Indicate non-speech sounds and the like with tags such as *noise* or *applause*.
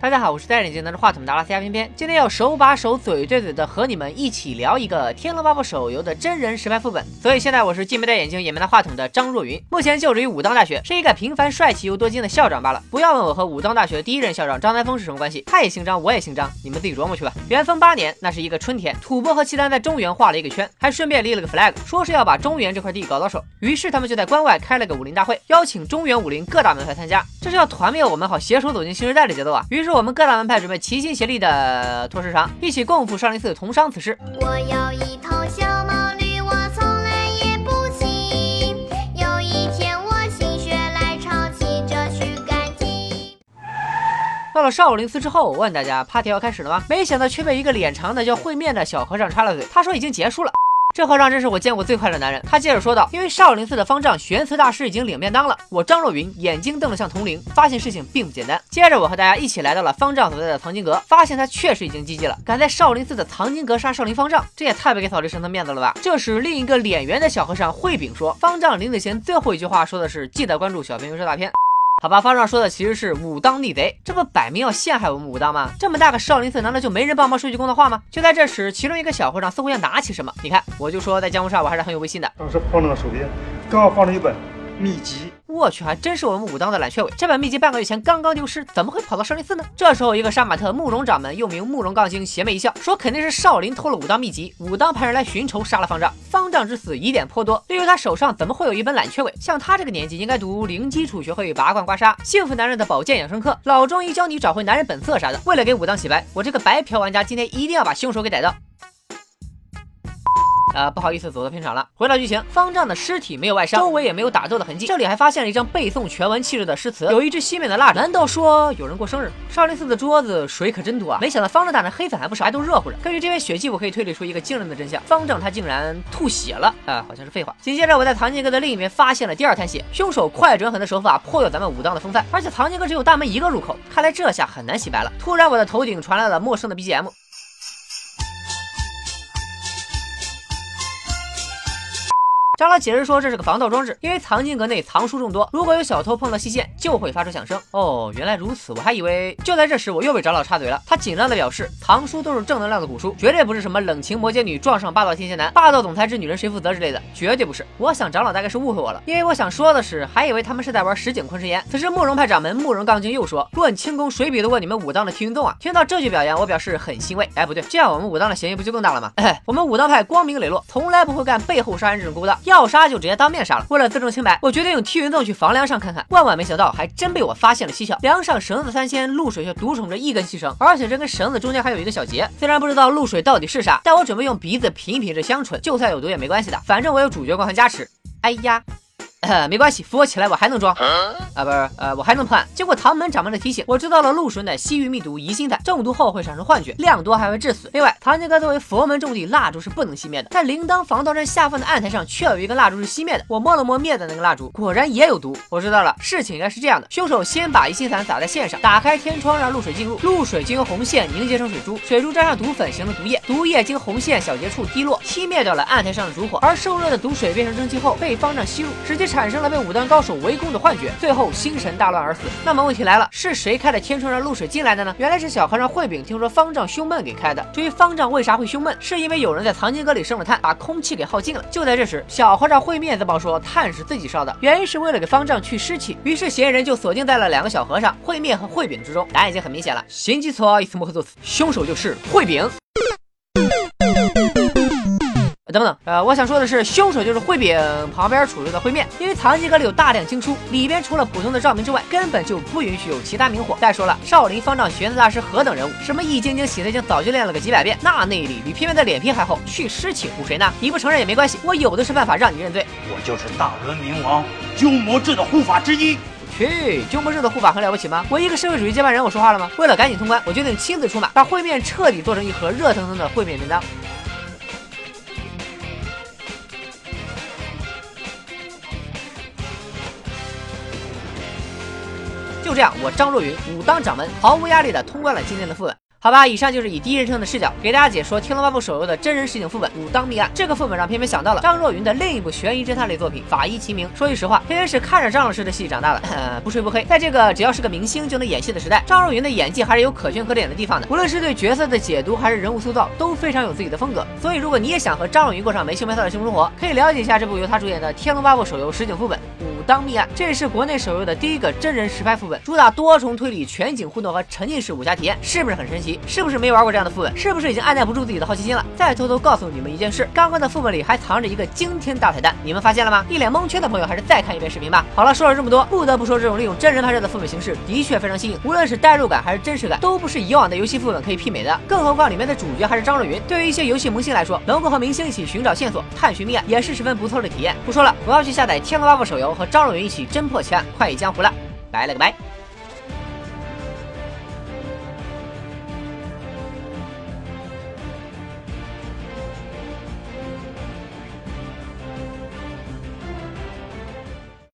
大家好，我是戴眼镜拿着话筒的阿拉斯加偏偏，今天要手把手、嘴对嘴的和你们一起聊一个《天龙八部》手游的真人实拍副本。所以现在我是既没戴眼镜也没拿话筒的张若昀，目前就职于武当大学，是一个平凡、帅气又多金的校长罢了。不要问我和武当大学第一任校长张三丰是什么关系，他也姓张，我也姓张，你们自己琢磨去吧。元丰八年，那是一个春天，吐蕃和契丹在中原画了一个圈，还顺便立了个 flag，说是要把中原这块地搞到手。于是他们就在关外开了个武林大会，邀请中原武林各大门派参加，这是要团灭我们，好携手走进新时代的节奏啊。于 *laughs* 是是我们各大门派准备齐心协力的拖时长，一起共赴少林寺同商此事。我有一头小毛驴，我从来也不骑。有一天我心血来潮，骑着去赶集。到了少林寺之后，我问大家 party 要开始了吗？没想到却被一个脸长的叫会面的小和尚插了嘴，他说已经结束了。这和尚真是我见过最快的男人。他接着说道：“因为少林寺的方丈玄慈大师已经领便当了。”我张若昀眼睛瞪得像铜铃，发现事情并不简单。接着我和大家一起来到了方丈所在的藏经阁，发现他确实已经积极了，敢在少林寺的藏经阁杀少林方丈，这也太不给扫地僧的面子了吧！这时另一个脸圆的小和尚慧炳说：“方丈临死前最后一句话说的是，记得关注小编说大片。”好吧，方丈说的其实是武当逆贼，这不摆明要陷害我们武当吗？这么大个少林寺，难道就没人帮忙说句公道话吗？就在这时，其中一个小和尚似乎要拿起什么，你看，我就说在江湖上我还是很有威信的。当时放那个手边，刚好放着一本秘籍。我去，还真是我们武当的懒雀尾。这本秘籍半个月前刚刚丢失，怎么会跑到少林寺呢？这时候，一个杀马特慕容掌门又名慕容杠精邪魅一笑，说肯定是少林偷了武当秘籍，武当派人来寻仇，杀了方丈。方丈之死疑点颇多，例如他手上怎么会有一本懒雀尾？像他这个年纪应该读零基础学会拔罐刮痧、幸福男人的保健养生课、老中医教你找回男人本色啥的。为了给武当洗白，我这个白嫖玩家今天一定要把凶手给逮到。呃，不好意思，走到片场了。回到剧情，方丈的尸体没有外伤，周围也没有打斗的痕迹。这里还发现了一张背诵全文气质的诗词，有一支熄灭的蜡烛。难道说有人过生日？少林寺的桌子水可真多啊！没想到方丈大人黑粉还不少，还都热乎着。根据这边血迹，我可以推理出一个惊人的真相：方丈他竟然吐血了。啊，好像是废话。紧接着，我在藏经阁的另一边发现了第二滩血，凶手快准狠的手法颇有咱们武当的风范。而且藏经阁只有大门一个入口，看来这下很难洗白了。突然，我的头顶传来了陌生的 BGM。长老解释说，这是个防盗装置，因为藏经阁内藏书众多，如果有小偷碰到细线，就会发出响声。哦，原来如此，我还以为……就在这时，我又被长老插嘴了。他紧张的表示，藏书都是正能量的古书，绝对不是什么冷情摩羯女撞上霸道天蝎男、霸道总裁之女人谁负责之类的，绝对不是。我想长老大概是误会我了，因为我想说的是，还以为他们是在玩实景昆池岩。此时，慕容派掌门慕容杠精又说：“论轻功，谁比得过你们武当的天云洞啊？”听到这句表扬，我表示很欣慰。哎，不对，这样我们武当的嫌疑不就更大了吗？哎，我们武当派光明磊落，从来不会干背后杀人这种勾当，要杀就直接当面杀了。为了自证清白，我决定用踢云洞去房梁上看看。万万没想到，还真被我发现了蹊跷。梁上绳子三千，露水却独宠着一根细绳，而且这根绳子中间还有一个小结。虽然不知道露水到底是啥，但我准备用鼻子品一品这香醇，就算有毒也没关系的，反正我有主角光环加持。哎呀！呃，*laughs* 没关系，扶我起来，我还能装啊，不是，呃，我还能破案。经过唐门掌门的提醒，我知道了露水乃西域秘毒疑心态，中毒后会产生幻觉，量多还会致死。另外，藏经阁作为佛门重地，蜡烛是不能熄灭的。但铃铛防盗阵下方的案台上却有一个蜡烛是熄灭的。我摸了摸灭的那个蜡烛，果然也有毒。我知道了，事情应该是这样的：凶手先把疑心散撒在线上，打开天窗让露水进入，露水经由红线凝结成水珠，水珠沾上毒粉形成毒液，毒液经红线小结处滴落，熄灭掉了案台上的烛火。而受热的毒水变成蒸汽后被方丈吸入，使其产生了被武当高手围攻的幻觉，最后心神大乱而死。那么问题来了，是谁开的天窗让露水进来的呢？原来是小和尚慧炳听说方丈胸闷给开的。至于方丈为啥会胸闷，是因为有人在藏经阁里生了炭，把空气给耗尽了。就在这时，小和尚慧面子报说炭是自己烧的，原因是为了给方丈去湿气。于是嫌疑人就锁定在了两个小和尚慧面和慧炳之中。答案已经很明显了，行基错，一次莫可作死，凶手就是慧炳。等等，呃，我想说的是，凶手就是烩饼旁边杵着的烩面，因为藏经阁里有大量经书，里边除了普通的照明之外，根本就不允许有其他明火。再说了，少林方丈玄子大师何等人物，什么易筋经、洗髓经早就练了个几百遍，那内力比片片的脸皮还厚，去湿气唬谁呢？你不承认也没关系，我有的是办法让你认罪。我就是大轮明王鸠摩智的护法之一。去，鸠摩智的护法很了不起吗？我一个社会主义接班人，我说话了吗？为了赶紧通关，我决定亲自出马，把烩面彻底做成一盒热腾腾的烩面便当。就这样，我张若昀武当掌门毫无压力的通关了今天的副本。好吧，以上就是以第一人称的视角给大家解说《天龙八部》手游的真人实景副本《武当秘案》。这个副本让偏偏想到了张若昀的另一部悬疑侦探类作品《法医秦明》。说句实话，偏偏是看着张老师的戏长大的，不吹不黑。在这个只要是个明星就能演戏的时代，张若昀的演技还是有可圈可点的地方的。无论是对角色的解读，还是人物塑造，都非常有自己的风格。所以，如果你也想和张若昀过上没羞没臊的幸福生活，可以了解一下这部由他主演的《天龙八部》手游实景副本。武当秘案，这是国内手游的第一个真人实拍副本，主打多重推理、全景互动和沉浸式武侠体验，是不是很神奇？是不是没玩过这样的副本？是不是已经按捺不住自己的好奇心了？再偷偷告诉你们一件事，刚刚的副本里还藏着一个惊天大彩蛋，你们发现了吗？一脸蒙圈的朋友还是再看一遍视频吧。好了，说了这么多，不得不说这种利用真人拍摄的副本形式的确非常新颖，无论是代入感还是真实感，都不是以往的游戏副本可以媲美的。更何况里面的主角还是张若昀，对于一些游戏萌新来说，能够和明星一起寻找线索、探寻密案，也是十分不错的体验。不说了，我要去下载《天龙八部》手游，和张若昀一起侦破奇案，快意江湖了。拜了个拜。